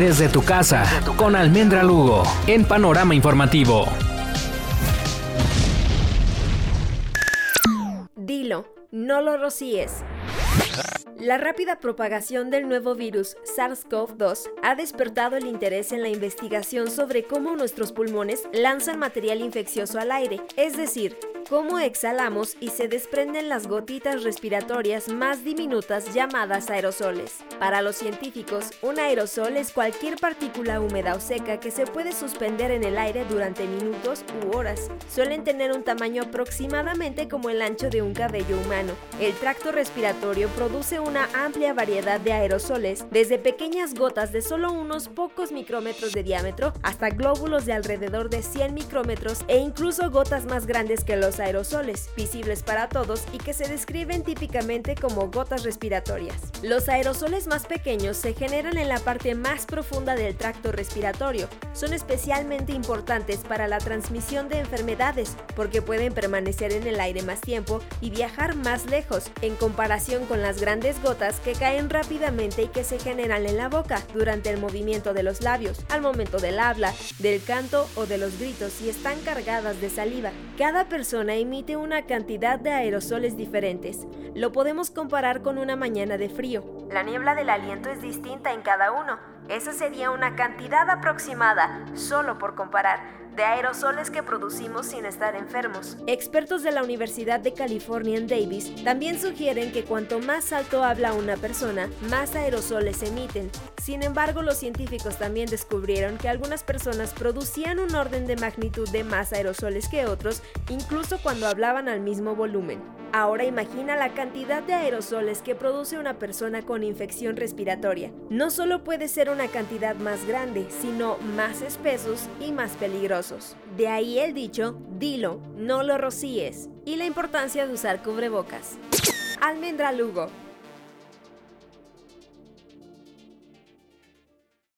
Desde tu casa, con Almendra Lugo, en Panorama Informativo. Dilo, no lo rocíes. La rápida propagación del nuevo virus SARS-CoV-2 ha despertado el interés en la investigación sobre cómo nuestros pulmones lanzan material infeccioso al aire, es decir, cómo exhalamos y se desprenden las gotitas respiratorias más diminutas llamadas aerosoles. Para los científicos, un aerosol es cualquier partícula húmeda o seca que se puede suspender en el aire durante minutos u horas. Suelen tener un tamaño aproximadamente como el ancho de un cabello humano. El tracto respiratorio produce una amplia variedad de aerosoles, desde pequeñas gotas de solo unos pocos micrómetros de diámetro hasta glóbulos de alrededor de 100 micrómetros e incluso gotas más grandes que los aerosoles, visibles para todos y que se describen típicamente como gotas respiratorias. Los aerosoles más pequeños se generan en la parte más profunda del tracto respiratorio. Son especialmente importantes para la transmisión de enfermedades porque pueden permanecer en el aire más tiempo y viajar más lejos en comparación con las grandes gotas que caen rápidamente y que se generan en la boca durante el movimiento de los labios, al momento del habla, del canto o de los gritos y están cargadas de saliva. Cada persona emite una cantidad de aerosoles diferentes. Lo podemos comparar con una mañana de frío. La niebla del aliento es distinta en cada uno. Esa sería una cantidad aproximada, solo por comparar de aerosoles que producimos sin estar enfermos. Expertos de la Universidad de California en Davis también sugieren que cuanto más alto habla una persona, más aerosoles emiten. Sin embargo, los científicos también descubrieron que algunas personas producían un orden de magnitud de más aerosoles que otros, incluso cuando hablaban al mismo volumen. Ahora imagina la cantidad de aerosoles que produce una persona con infección respiratoria. No solo puede ser una cantidad más grande, sino más espesos y más peligrosos. De ahí el dicho, dilo, no lo rocíes, y la importancia de usar cubrebocas. Almendra Lugo,